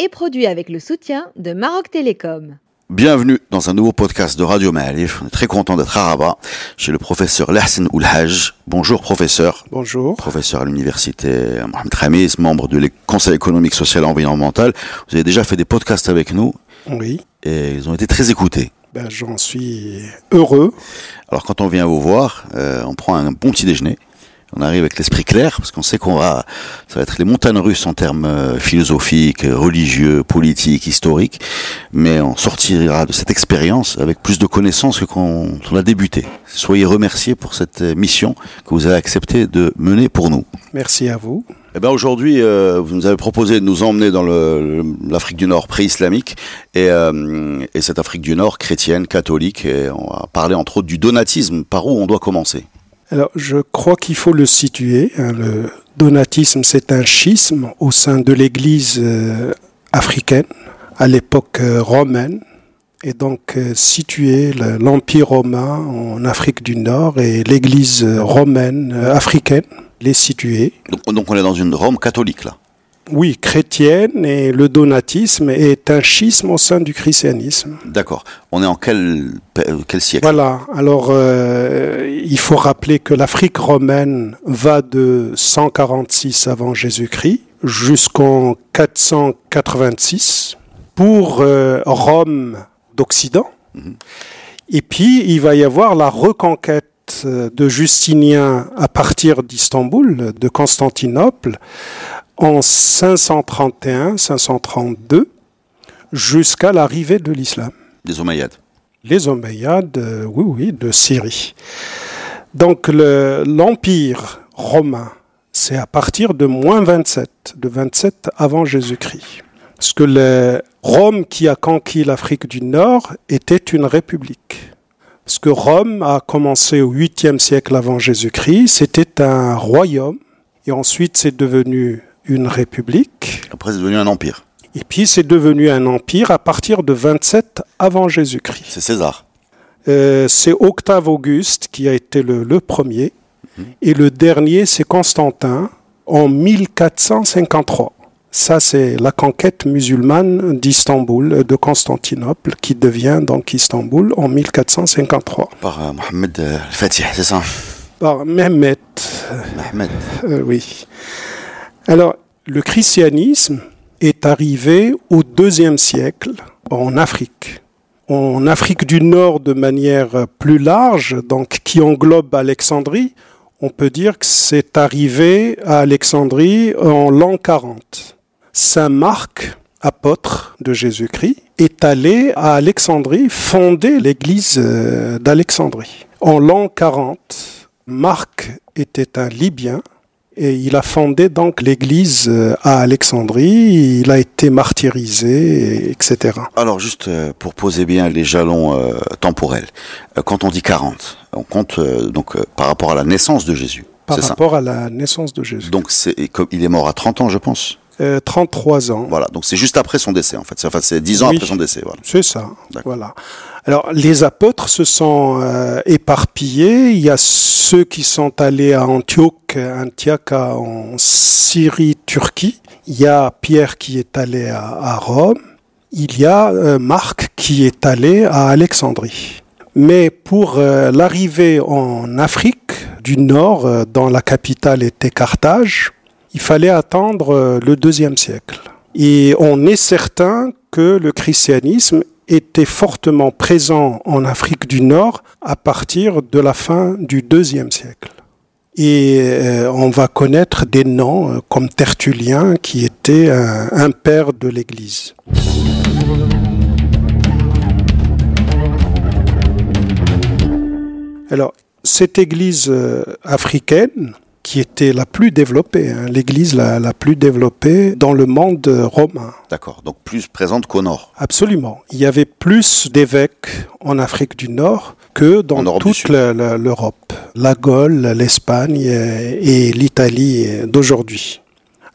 est produit avec le soutien de Maroc Télécom. Bienvenue dans un nouveau podcast de Radio Ma'alif. On est très content d'être à Rabat chez le professeur Lahsen Oulhaj. Bonjour professeur. Bonjour. Professeur à l'université Mohamed Khamis, membre du Conseil économique, social et environnemental. Vous avez déjà fait des podcasts avec nous. Oui. Et ils ont été très écoutés. Ben, J'en suis heureux. Alors quand on vient vous voir, euh, on prend un bon petit déjeuner. On arrive avec l'esprit clair parce qu'on sait qu'on va, ça va être les montagnes russes en termes euh, philosophiques, religieux, politiques, historiques, mais on sortira de cette expérience avec plus de connaissances que quand on a débuté. Soyez remerciés pour cette euh, mission que vous avez accepté de mener pour nous. Merci à vous. Eh ben aujourd'hui, euh, vous nous avez proposé de nous emmener dans l'Afrique du Nord pré-islamique et, euh, et cette Afrique du Nord chrétienne, catholique. Et on va parler entre autres du donatisme. Par où on doit commencer? Alors, je crois qu'il faut le situer. hein, le donatisme, c'est un schisme au sein de l'Église euh, africaine à l'époque euh, romaine. Et donc, euh, situer le- l'Empire romain en Afrique du Nord et l'Église romaine africaine, les situer. donc on est dans une Rome catholique là. Oui, chrétienne, et le donatisme est un schisme au sein du christianisme. D'accord. On est en quel, quel siècle? Voilà, alors euh, il faut rappeler que l'Afrique romaine va de 146 avant Jésus-Christ jusqu'en 486 pour euh, Rome d'Occident. Et puis il va y avoir la reconquête euh, de Justinien à partir d'Istanbul, de Constantinople, en 531-532 jusqu'à l'arrivée de l'islam. Des Omeyyades. Les Omeyyades, euh, oui, oui, de Syrie. Donc le- l'Empire romain, c'est à partir de moins 27, de 27 avant Jésus-Christ. Parce que le Rome qui a conquis l'Afrique du Nord était une république. Parce que Rome a commencé au 8e siècle avant Jésus-Christ, c'était un royaume, et ensuite c'est devenu une république. Après, c'est devenu un empire. Et puis c'est devenu un empire à partir de 27 avant Jésus-Christ. C'est César. Euh, c'est Octave Auguste qui a été le, le premier. Et le dernier, c'est Constantin en 1453. Ça, c'est la conquête musulmane d'Istanbul, de Constantinople, qui devient donc Istanbul en 1453. Par euh, Mohamed euh, Fatih, c'est ça? Par Mehmet. Euh, oui. Alors, le christianisme est arrivé au deuxième siècle en Afrique. En Afrique du Nord de manière plus large, donc qui englobe Alexandrie, on peut dire que c'est arrivé à Alexandrie en l'an 40. Saint Marc, apôtre de Jésus-Christ, est allé à Alexandrie fonder l'église euh, d'Alexandrie. En l'an 40, Marc était un Libyen et il a fondé donc l'église euh, à Alexandrie. Il a été martyrisé, et- etc. Alors juste euh, pour poser bien les jalons euh, temporels, quand on dit 40, on compte euh, donc euh, par rapport à la naissance de Jésus. Par ça. rapport à la naissance de Jésus. Donc c'est il est mort à 30 ans, je pense. Euh, 33 ans. Voilà, donc c'est juste après son décès en fait. Enfin, c'est 10 ans Oui. après son décès. Voilà. C'est ça. Voilà. Alors, les apôtres se sont euh, éparpillés. Il y a ceux qui sont allés à Antioche, Antiocha en Syrie, Turquie. Il y a Pierre qui est allé à, à Rome. Il y a euh, Marc qui est allé à Alexandrie. Mais pour euh, l'arrivée en Afrique du Nord, euh, dont la capitale était Carthage, il fallait attendre euh, le deuxième siècle. Et on est certain que le christianisme était fortement présent en Afrique du Nord à partir de la fin du deuxième siècle. Et euh, on va connaître des noms euh, comme Tertullien qui était un, un père de l'Église. Alors, cette Église africaine qui était la plus développée, hein, l'église la, la, plus développée dans le monde romain. D'accord, donc plus présente qu'au nord. Absolument. Il y avait plus d'évêques en Afrique du Nord que dans toute l'Europe, la Gaule, l'Espagne et l'Italie d'aujourd'hui.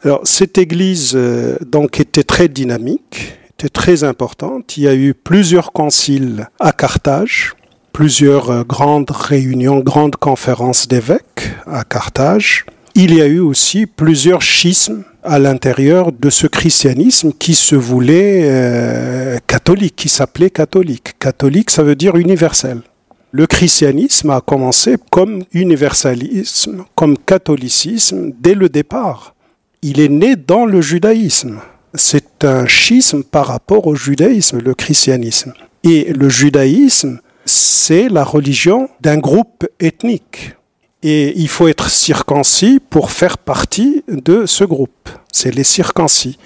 Alors cette église euh, donc était très dynamique, était très importante. Il y a eu plusieurs conciles à Carthage, plusieurs euh, grandes réunions, grandes conférences d'évêques à Carthage. Il y a eu aussi plusieurs schismes à l'intérieur de ce christianisme qui se voulait euh, catholique, qui s'appelait catholique. Catholique, ça veut dire universel. Le christianisme a commencé comme universalisme, comme catholicisme dès le départ. Il est né dans le judaïsme. C'est un schisme par rapport au judaïsme, le christianisme. Et le judaïsme, c'est la religion d'un groupe ethnique. Et il faut être circoncis pour faire partie de ce groupe. C'est les circoncis.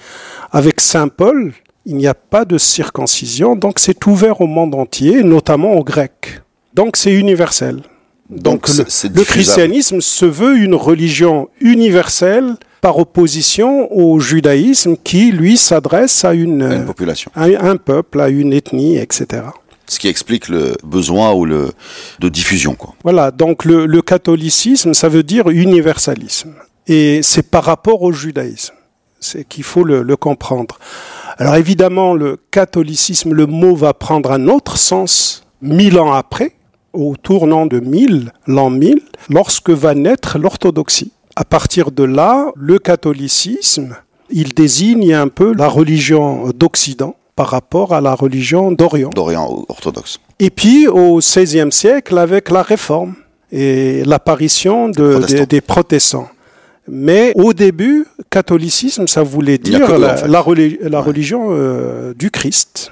Avec Saint Paul, il n'y a pas de circoncision, donc c'est ouvert au monde entier, notamment aux Grecs. Donc c'est universel. Donc, le, christianisme se veut une religion universelle par opposition au judaïsme qui, lui, s'adresse à une, population, à un peuple, à une ethnie, etc. Ce qui explique le besoin ou le de diffusion, quoi. Voilà. Donc le, catholicisme, ça veut dire universalisme, et c'est par rapport au judaïsme. C'est qu'il faut le, comprendre. Alors évidemment, le catholicisme, le mot va prendre un autre sens mille ans après, au tournant de 1000, l'an 1000, lorsque va naître l'orthodoxie. À partir de là, le catholicisme, il désigne un peu la religion d'Occident par rapport à la religion d'Orient. D'Orient orthodoxe. Et puis au XVIe siècle, avec la réforme et l'apparition de, des, protestants. Mais au début, catholicisme, ça voulait dire la, religion euh, du Christ.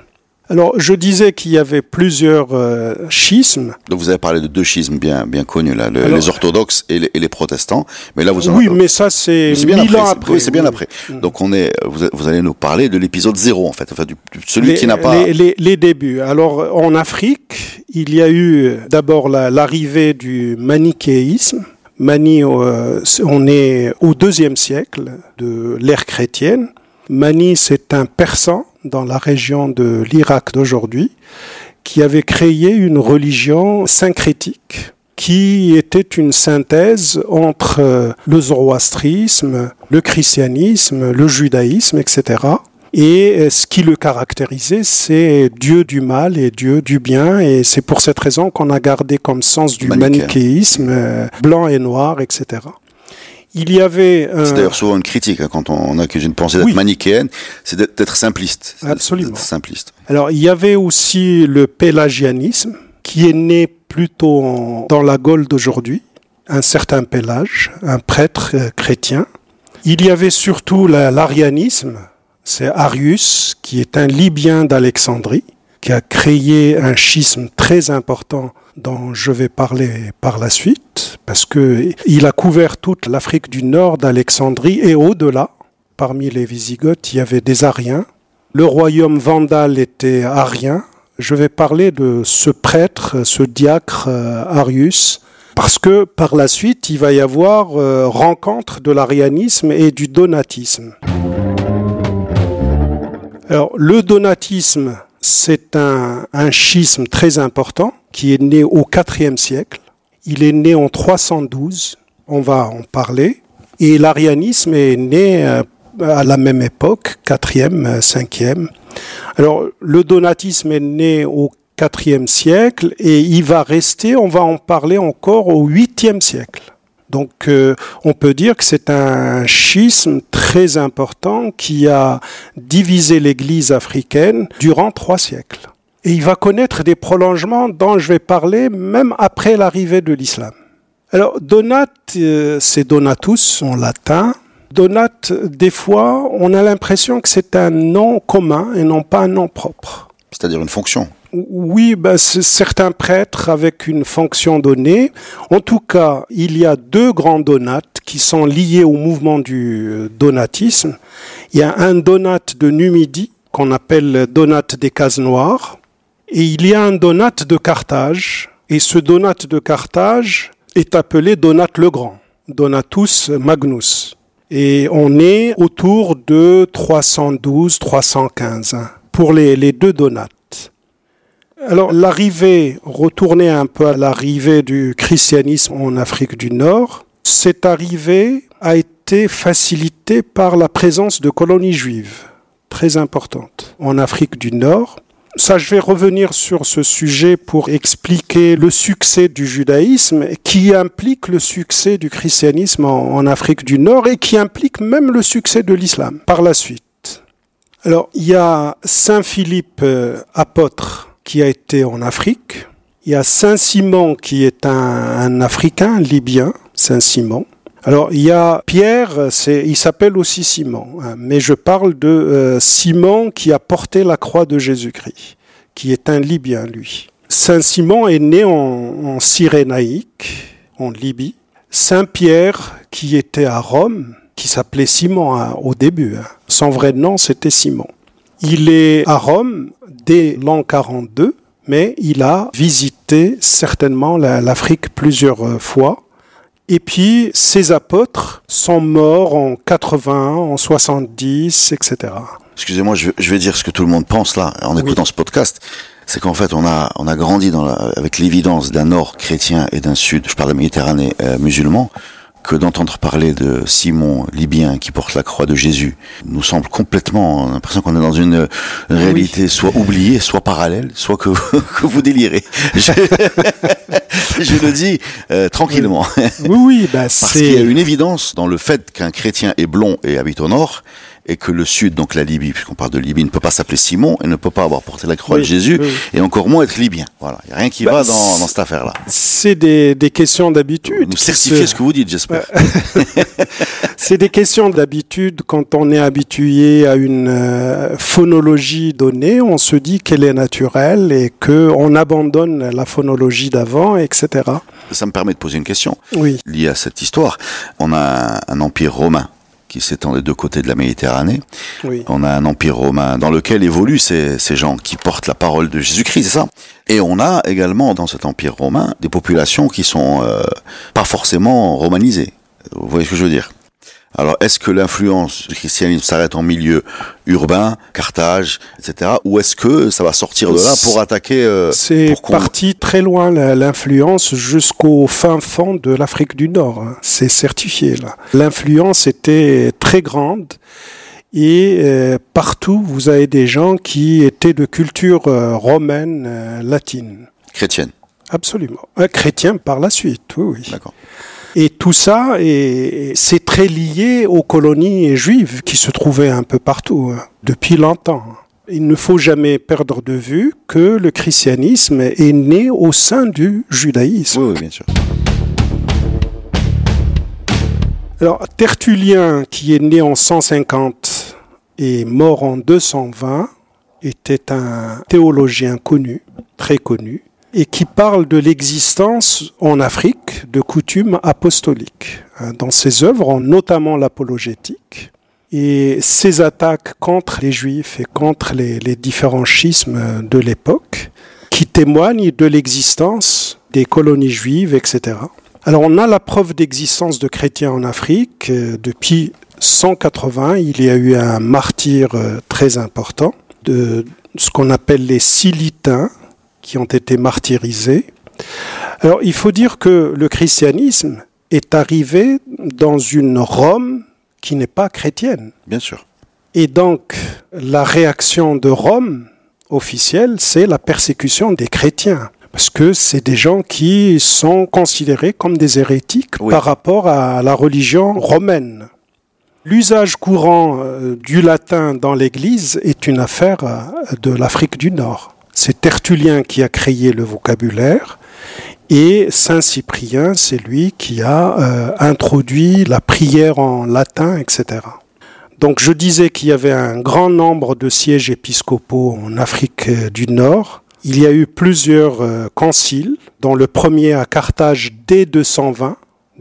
Alors, je disais qu'il y avait plusieurs euh, schismes. Donc, vous avez parlé de deux schismes bien, bien connus, là, les orthodoxes et les, protestants. Mais là, vous en Oui, mais ça, c'est mille ans après. Oui, c'est bien après. Mm. Donc, on est, vous, allez nous parler de l'épisode zéro, en fait, enfin, du, celui qui n'a pas. Les, les, débuts. Alors, en Afrique, il y a eu d'abord l'arrivée du manichéisme. Mani, euh, on est au deuxième siècle de l'ère chrétienne. Mani, c'est un persan dans la région de l'Irak d'aujourd'hui, qui avait créé une religion syncrétique qui était une synthèse entre euh, le zoroastrisme, le christianisme, le judaïsme, etc. Et euh, ce qui le caractérisait, c'est Dieu du mal et Dieu du bien. Et c'est pour cette raison qu'on a gardé comme sens du manichéisme, euh, blanc et noir, etc. Il y avait. C'est d'ailleurs souvent une critique hein, quand on accuse une pensée d'être manichéenne, c'est d'être simpliste. Absolument. simpliste. Alors il y avait aussi le pélagianisme qui est né plutôt dans la Gaule d'aujourd'hui, un certain Pélage, un prêtre euh, chrétien. Il y avait surtout l'arianisme, c'est Arius qui est un Libyen d'Alexandrie qui a créé un schisme très important dont je vais parler par la suite, parce que il a couvert toute l'Afrique du Nord, d'Alexandrie et au-delà. Parmi les Visigoths, il y avait des Ariens. Le royaume vandal était arien. Je vais parler de ce prêtre, ce diacre euh, Arius, parce que par la suite, il va y avoir euh, rencontre de l'arianisme et du donatisme. Alors, le donatisme, c'est un, schisme très important qui est né au IVe siècle. Il est né en 312, on va en parler. Et l'arianisme est né euh, à la même époque, 4e, 5e. Alors, le donatisme est né au IVe siècle et il va rester, on va en parler encore au 8e siècle. Donc euh, on peut dire que c'est un schisme très important qui a divisé l'Église africaine durant trois siècles. Et il va connaître des prolongements dont je vais parler même après l'arrivée de l'islam. Alors Donat, euh, c'est Donatus en latin. Donat, des fois, on a l'impression que c'est un nom commun et non pas un nom propre. C'est-à-dire une fonction. Oui, ben, certains prêtres avec une fonction donnée. En tout cas, il y a deux grands donates qui sont liés au mouvement du euh, donatisme. Il y a un donate de Numidie qu'on appelle donate des cases noires. Et il y a un donate de Carthage. Et ce donate de Carthage est appelé donate le Grand. Donatus Magnus. Et on est autour de 312-315 hein, pour les deux donates. Alors l'arrivée, retourner un peu à l'arrivée du christianisme en Afrique du Nord, cette arrivée a été facilitée par la présence de colonies juives très importantes en Afrique du Nord. Ça, je vais revenir sur ce sujet pour expliquer le succès du judaïsme qui implique le succès du christianisme en, Afrique du Nord et qui implique même le succès de l'islam par la suite. Alors, il y a Saint Philippe euh, apôtre qui a été en Afrique. Il y a Saint Simon qui est un, un Africain libyen, Saint Simon. Alors il y a Pierre, il s'appelle aussi Simon, hein, mais je parle de euh, Simon qui a porté la croix de Jésus-Christ, qui est un Libyen lui. Saint Simon est né en, en Cyrénaïque, en Libye. Saint Pierre qui était à Rome, qui s'appelait Simon hein, au début. Hein. Son vrai nom c'était Simon. Il est à Rome dès l'an 42, mais il a visité certainement la, l'Afrique plusieurs euh, fois. Et puis, ces apôtres sont morts en 80, en 70, etc. Excusez-moi, je, vais dire ce que tout le monde pense là, en Oui. écoutant ce podcast. C'est qu'en fait, on a, on a grandi dans la- avec l'évidence d'un nord chrétien et d'un sud, je parle de Méditerranée, euh, musulman, que d'entendre parler de Simon, libyen, qui porte la croix de Jésus, nous semble complètement, on a l'impression qu'on est dans une, une réalité soit oubliée, soit parallèle, soit que, que vous délirez. Je, je le dis euh, tranquillement. Oui, oui, bah, Parce qu'il y a c'est une évidence dans le fait qu'un chrétien est blond et habite au nord, et que le sud, donc la Libye, puisqu'on parle de Libye, ne peut pas s'appeler Simon et ne peut pas avoir porté la croix Oui, de Jésus, oui. et encore moins être libyen. Voilà, il n'y a rien qui Bah, va dans, cette affaire-là. c'est des, des questions d'habitude. Nous qui certifiez se- ce que vous dites, j'espère. C'est des questions d'habitude. Quand on est habitué à une euh, phonologie donnée, on se dit qu'elle est naturelle et que on abandonne la phonologie d'avant, etc. Ça me permet de poser une question Oui, liée à cette histoire. On a un empire romain qui s'étend des deux côtés de la Méditerranée. oui. On a un empire romain dans lequel évoluent ces, ces gens qui portent la parole de Jésus-Christ, c'est ça? Et on a également dans cet empire romain des populations qui sont euh, pas forcément romanisées. Vous voyez ce que je veux dire? Alors, est-ce que l'influence du christianisme s'arrête en milieu urbain, Carthage, etc. Ou est-ce que ça va sortir de là pour attaquer euh, C'est parti très loin l'influence jusqu'au fin fond de l'Afrique du Nord. hein. C'est certifié là. L'influence était très grande et euh, partout vous avez des gens qui étaient de culture euh, romaine, euh, latine. chrétienne Absolument. Un chrétien par la suite, oui, oui. D'accord. Et tout ça, est- c'est très lié aux colonies juives qui se trouvaient un peu partout hein, depuis longtemps. Il ne faut jamais perdre de vue que le christianisme est né au sein du judaïsme. Oui, oui, bien sûr. Alors, Tertullien, qui est né en 150 et mort en 220, était un théologien connu, très connu, et qui parle de l'existence en Afrique de coutumes apostoliques. Hein, Dans ses œuvres, notamment l'apologétique, et ses attaques contre les juifs et contre les, les différents schismes de l'époque, qui témoignent de l'existence des colonies juives, etc. Alors on a la preuve d'existence de chrétiens en Afrique. Euh, Depuis 180, il y a eu un martyr euh, très important de ce qu'on appelle les Silitains qui ont été martyrisés. Alors il faut dire que le christianisme est arrivé dans une Rome qui n'est pas chrétienne. Bien sûr. Et donc la réaction de Rome officielle, c'est la persécution des chrétiens. Parce que c'est des gens qui sont considérés comme des hérétiques Oui. par rapport à la religion romaine. L'usage courant euh, du latin dans l'Église est une affaire euh, de l'Afrique du Nord. C'est Tertullien qui a créé le vocabulaire et Saint Cyprien, c'est lui qui a euh, introduit la prière en latin, etc. Donc je disais qu'il y avait un grand nombre de sièges épiscopaux en Afrique euh, du Nord. Il y a eu plusieurs euh, conciles, dont le premier à Carthage dès 220,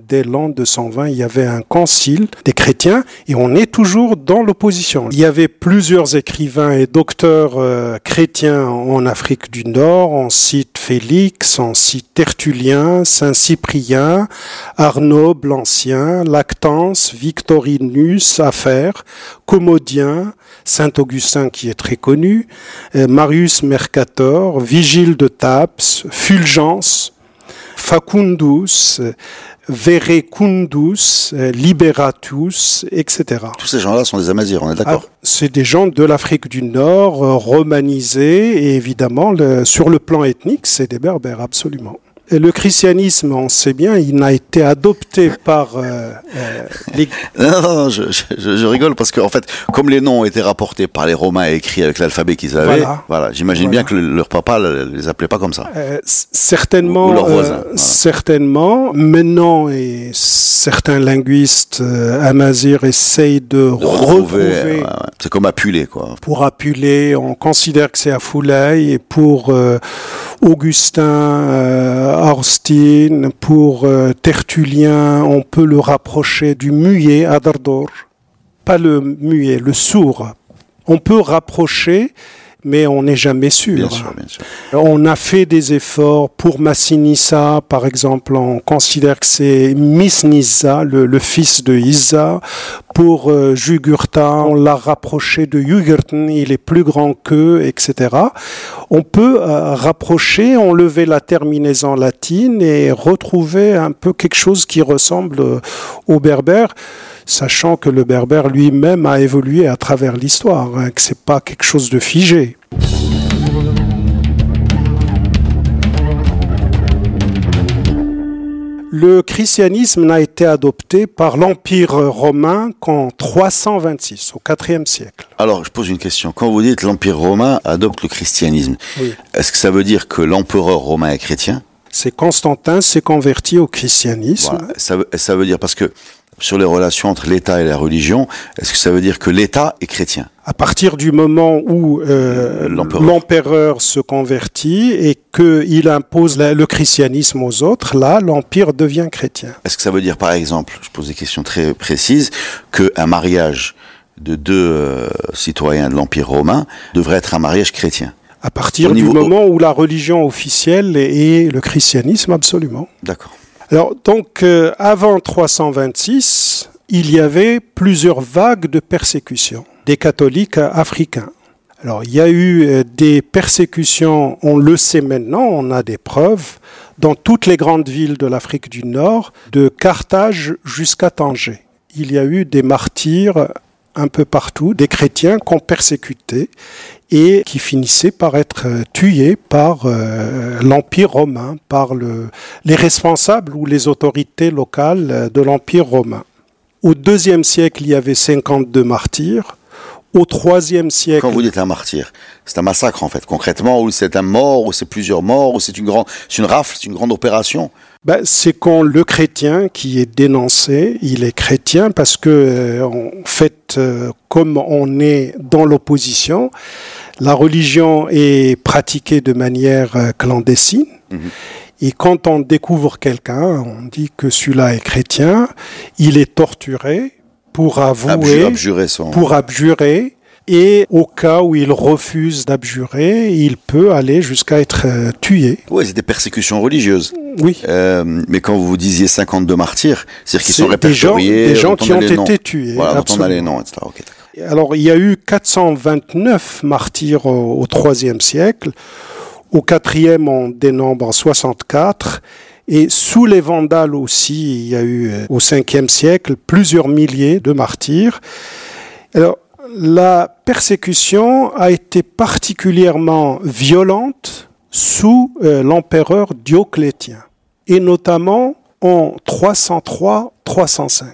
dès l'an 220, il y avait un concile des chrétiens et on est toujours dans l'opposition. Il y avait plusieurs écrivains et docteurs euh, chrétiens en Afrique du Nord. On cite Félix, on cite Tertullien, Saint Cyprien, Arnaud l'Ancien, Lactance, Victorinus, Affaire, Commodien, Saint Augustin qui est très connu, euh, Marius Mercator, Vigile de Taps, Fulgence, Facundus, Verecundus, Liberatus, etc. Tous ces gens-là sont des Amazirs, on est d'accord ah, C'est des gens de l'Afrique du Nord, euh, romanisés, et évidemment, sur le plan ethnique, c'est des Berbères, absolument le christianisme, on sait bien, il n'a été adopté par euh, euh les... Non, non, je, je, je, rigole parce qu'en fait, comme les noms ont été rapportés par les Romains et écrits avec l'alphabet qu'ils avaient, voilà, j'imagine bien que leur papa les appelait pas comme ça. Euh, certainement, euh, certainement. Maintenant, et certains linguistes amazirs essayent de, de retrouver. C'est comme appuler, quoi. Pour appuler, on considère que c'est à Foulaille et pour Augustin, Austin, pour euh, Tertullien, on peut le rapprocher du muet à Dardor. Pas le muet, le sourd. On peut rapprocher mais on n'est jamais sûr. On a fait des efforts pour Massinissa, par exemple, on considère que c'est Miss le, fils de Isa. Pour euh, Jugurtha, on l'a rapproché de Jugurten, il est plus grand qu'eux, etc. On peut euh, rapprocher, enlever la terminaison latine et retrouver un peu quelque chose qui ressemble euh, au berbère sachant que le berbère lui-même a évolué à travers l'histoire, hein, que c'est pas quelque chose de figé. Le christianisme n'a été adopté par l'Empire romain qu'en 326, au IVe siècle. Alors, je pose une question. Quand vous dites l'Empire romain adopte le christianisme, est-ce que ça veut dire que l'empereur romain est chrétien? C'est Constantin s'est converti au christianisme. Ça, ça veut dire parce que sur les relations entre l'État et la religion, est-ce que ça veut dire que l'État est chrétien? À partir du moment où euh, l'empereur se convertit et qu'il impose le christianisme aux autres, là, l'empire devient chrétien. Est-ce que ça veut dire, par exemple, je pose des questions très précises, qu'un mariage de deux euh, citoyens de l'empire romain devrait être un mariage chrétien? À partir du moment où la religion officielle est le christianisme, absolument. D'accord. Alors, donc, euh, avant 326, il y avait plusieurs vagues de persécutions des catholiques africains. Alors, il y a eu euh, des persécutions, on le sait maintenant, on a des preuves, dans toutes les grandes villes de l'Afrique du Nord, de Carthage jusqu'à Tanger. Il y a eu des martyrs un peu partout, des chrétiens qu'on persécutait et qui finissaient par être euh, tués par euh, l'Empire romain, par le, les responsables ou les autorités locales euh, de l'Empire romain. Au deuxième siècle, il y avait 52 martyrs. Au troisième siècle. Quand vous dites un martyr, c'est un massacre en fait, concrètement, ou c'est un mort, ou c'est plusieurs morts, ou c'est une grande, c'est une rafle, c'est une grande opération. Ben, c'est quand le chrétien qui est dénoncé, il est chrétien parce que en fait, comme on est dans l'opposition, la religion est pratiquée de manière euh, clandestine. Mhm. Et quand on découvre quelqu'un, on dit que celui-là est chrétien, il est torturé pour avouer, abjurer son... pour abjurer, et au cas où il refuse d'abjurer, il peut aller jusqu'à être euh, tué. Oui, c'est des persécutions religieuses. Oui. Euh, mais quand vous disiez 52 martyrs, c'est-à-dire qu'ils sont répertoriés. Des gens, qui ont été tués. Voilà, on a les noms, etc. Alors, il y a eu 429 martyrs au IIIe siècle. Au quatrième, on dénombre 64. Et sous les Vandales aussi, il y a eu euh, au 5e siècle plusieurs milliers de martyrs. Alors, la persécution a été particulièrement violente sous euh, l'empereur Dioclétien, et notamment en 303-305.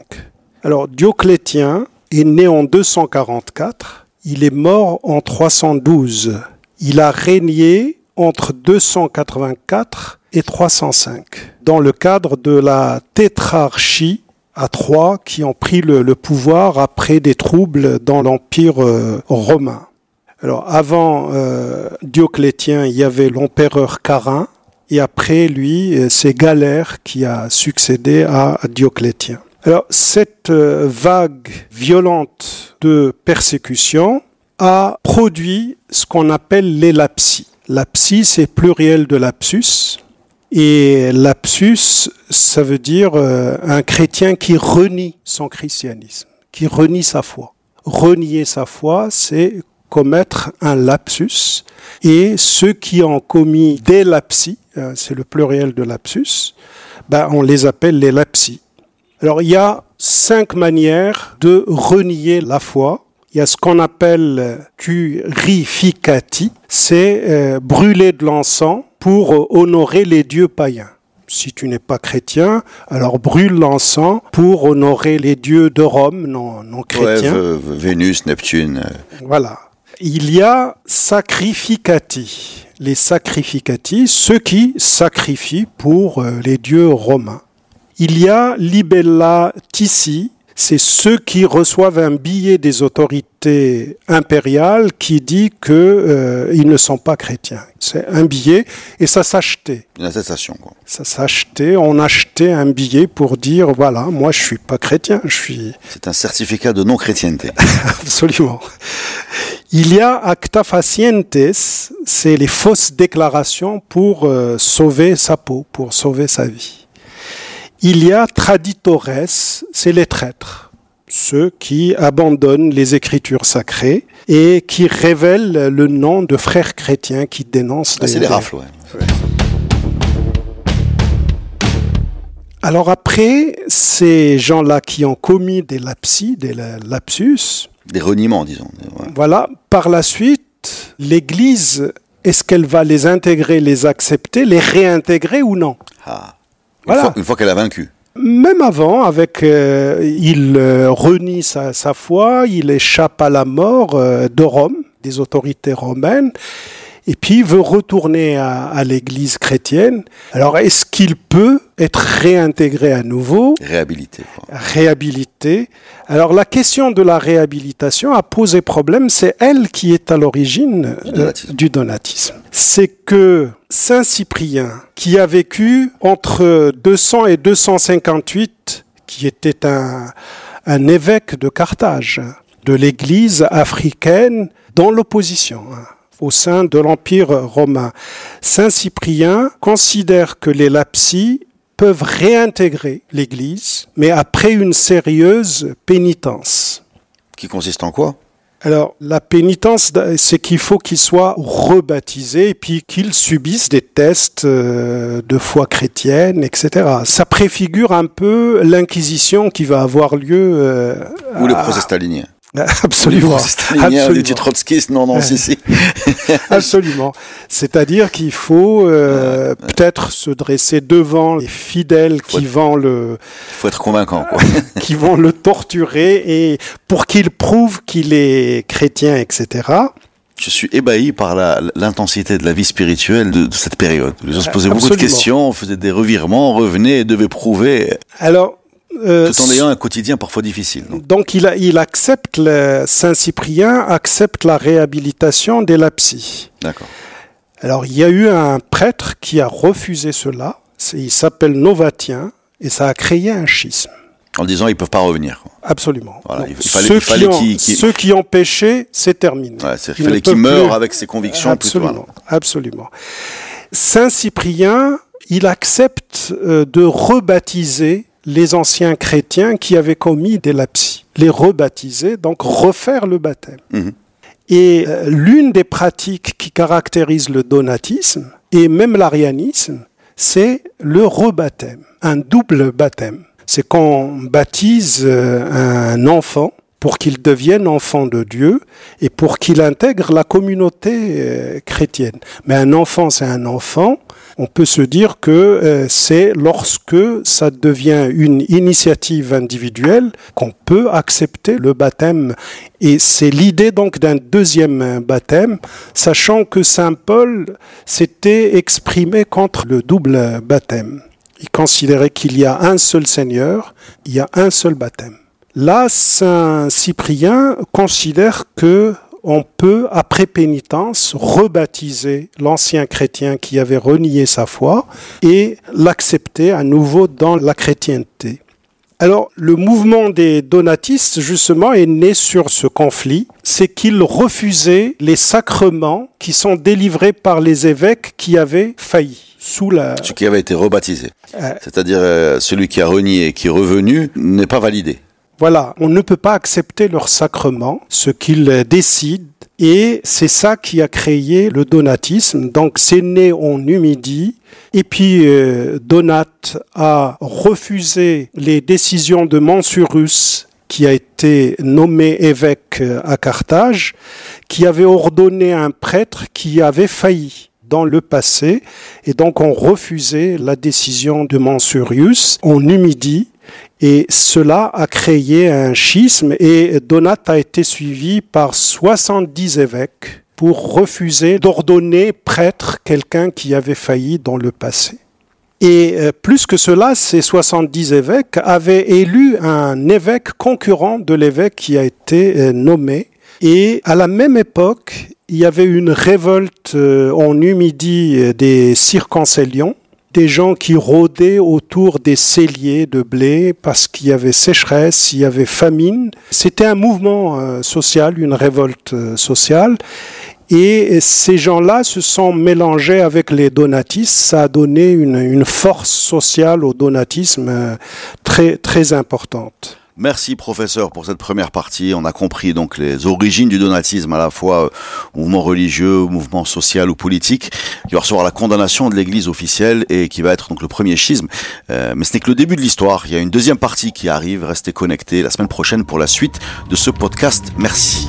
Alors Dioclétien est né en 244, il est mort en 312. Il a régné entre 284 et 305 dans le cadre de la tétrarchie à trois qui ont pris le, pouvoir après des troubles dans l'Empire euh, romain. Alors avant euh, Dioclétien, il y avait l'empereur Carin Et après lui, euh, c'est Galère qui a succédé à Dioclétien. Alors, cette vague violente de persécution a produit ce qu'on appelle les lapsies. Lapsie, c'est pluriel de lapsus. Et lapsus, ça veut dire euh, un chrétien qui renie son christianisme, qui renie sa foi. Renier sa foi, c'est commettre un lapsus. Et ceux qui ont commis des lapsies, euh, c'est le pluriel de lapsus, ben, on les appelle les lapsies. Alors il y a cinq manières de renier la foi. Il y a ce qu'on appelle curificati, c'est euh, brûler de l'encens pour honorer les dieux païens. Si tu n'es pas chrétien, alors brûle l'encens pour honorer les dieux de Rome, non, non chrétiens. Ouais, Vénus, Neptune. Voilà. Il y a sacrificati. Les sacrificati, ceux qui sacrifient pour euh, les dieux romains. Il y a libella tissi, c'est ceux qui reçoivent un billet des autorités impériales qui dit qu'ils euh, ne sont pas chrétiens. C'est un billet et ça s'achetait. Une attestation, quoi. Ça s'achetait, on achetait un billet pour dire voilà, moi je suis pas chrétien, je suis. C'est un certificat de non-chrétienté. Absolument. Il y a acta facientes, c'est les fausses déclarations pour euh, sauver sa peau, pour sauver sa vie. Il y a traditores, c'est les traîtres, ceux qui abandonnent les écritures sacrées et qui révèlent le nom de frères chrétiens qui dénoncent ah, C'est les rafles, ouais. Alors après, ces gens-là qui ont commis des lapsis, des lapsus, des reniements, disons. Voilà. Par la suite, l'Église, est-ce qu'elle va les intégrer, les accepter, les réintégrer ou non? Ah. Une fois, qu'elle a vaincu. Même avant, avec, euh, il euh, renie sa, foi, il échappe à la mort euh, de Rome, des autorités romaines, et puis il veut retourner à, l'église chrétienne. Alors est-ce qu'il peut être réintégré à nouveau? Réhabilité. Réhabilité. Alors la question de la réhabilitation a posé problème, c'est elle qui est à l'origine du donatisme. C'est que Saint Cyprien, qui a vécu entre 200 et 258, qui était un, un évêque de Carthage, de l'église africaine dans l'opposition hein au sein de l'Empire romain. Saint Cyprien considère que les lapsies peuvent réintégrer l'Église, mais après une sérieuse pénitence. Qui consiste en quoi? Alors, la pénitence, c'est qu'il faut qu'ils soient rebaptisés et puis qu'ils subissent des tests euh, de foi chrétienne, etc. Ça préfigure un peu l'inquisition qui va avoir lieu. Euh, Ou le procès stalinien. Absolument. Absolument. Du trotskiste, non, non, si, si. Absolument. C'est-à-dire qu'il faut euh, peut-être se dresser devant les fidèles qui vont le. Il faut être convaincant, quoi. qui vont le torturer et pour qu'il prouve qu'il est chrétien, etc. Je suis ébahi par l'intensité de la vie spirituelle de, cette période. Les gens se posaient beaucoup de questions, faisaient des revirements, revenaient et devaient prouver. Alors, euh, Tout en ayant un quotidien parfois difficile. Donc, il, a, il, accepte, Saint-Cyprien accepte la réhabilitation des lapsies. D'accord. Alors, il y a eu un prêtre qui a refusé cela. Il s'appelle Novatien et ça a créé un schisme. En disant ils peuvent pas revenir. Absolument. ceux, qui ont, ceux, qui ont, péché, c'est terminé. Ouais, il fallait qu'ils meurent avec ses convictions. Absolument. absolument. Saint Cyprien, il accepte euh, de rebaptiser les anciens chrétiens qui avaient commis des lapsies, les rebaptiser, donc refaire le baptême. Mhm. Et euh, l'une des pratiques qui caractérise le donatisme et même l'arianisme, c'est le rebaptême, un double baptême. C'est qu'on baptise euh, un enfant pour qu'il devienne enfant de Dieu et pour qu'il intègre la communauté euh, chrétienne. Mais un enfant, c'est un enfant, on peut se dire que euh, c'est lorsque ça devient une initiative individuelle qu'on peut accepter le baptême. Et c'est l'idée donc d'un deuxième baptême, sachant que Saint Paul s'était exprimé contre le double baptême. Il considérait qu'il y a un seul Seigneur, il y a un seul baptême. Là, Saint Cyprien considère que on peut, après pénitence, rebaptiser l'ancien chrétien qui avait renié sa foi et l'accepter à nouveau dans la chrétienté. Alors, le mouvement des donatistes, justement, est né sur ce conflit. C'est qu'ils refusaient les sacrements qui sont délivrés par les évêques qui avaient failli. Sous la... Ce qui avait été rebaptisé. C'est-à-dire, euh, celui qui a renié et qui est revenu n'est pas validé. Voilà, on ne peut pas accepter leur sacrement, ce qu'ils décident, et c'est ça qui a créé le donatisme. Donc c'est né en Numidie, et puis euh, Donat a refusé les décisions de Mansurus qui a été nommé évêque à Carthage, qui avait ordonné un prêtre qui avait failli dans le passé, et donc on refusait la décision de Mansurius en Numidie, et cela a créé un schisme et Donat a été suivi par 70 évêques pour refuser d'ordonner prêtre quelqu'un qui avait failli dans le passé. Et euh, plus que cela, ces 70 évêques avaient élu un évêque concurrent de l'évêque qui a été euh, nommé. Et à la même époque, il y avait une révolte euh, en Numidie des circoncellions des gens qui rôdaient autour des celliers de blé parce qu'il y avait sécheresse, il y avait famine. C'était un mouvement euh, social, une révolte euh, sociale. Et ces gens-là se sont mélangés avec les donatistes. Ça a donné une, une force sociale au donatisme euh, très, très importante. Merci professeur pour cette première partie. On a compris donc les origines du donatisme à la fois euh, mouvement religieux, mouvement social ou politique, qui va recevoir la condamnation de l'Église officielle et qui va être donc le premier schisme. Euh, mais ce n'est que le début de l'histoire. Il y a une deuxième partie qui arrive. Restez connectés la semaine prochaine pour la suite de ce podcast. Merci.